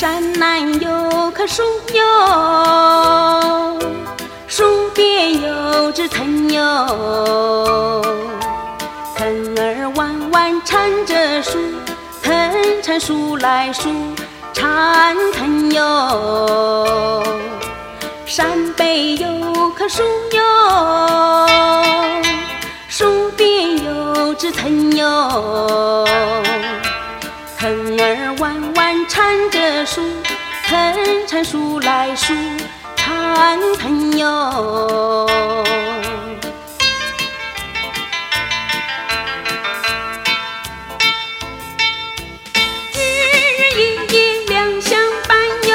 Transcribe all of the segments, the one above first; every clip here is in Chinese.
山南有棵树哟，树边有只藤哟，藤儿弯弯缠着树，藤缠树来树缠藤哟。山北有棵树哟，树边有只藤哟，缠着树，藤缠树来树缠藤哟。日日夜夜两相伴哟，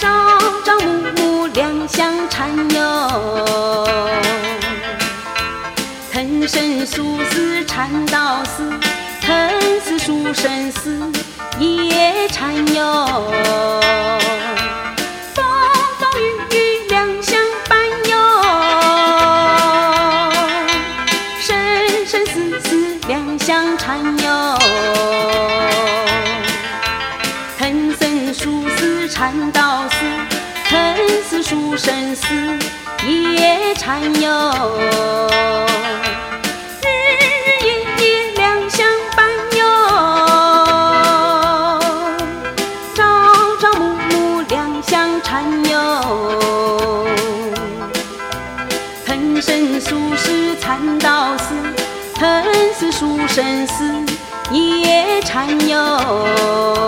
朝朝暮暮两相缠哟。藤生树死缠到死，藤树生丝也缠哟。风风雨雨两相伴哟，生生死死两相缠哟。藤生树丝缠到死，藤丝树生丝也缠哟。缠哟。藤生树死缠到死，藤死树生死也缠哟。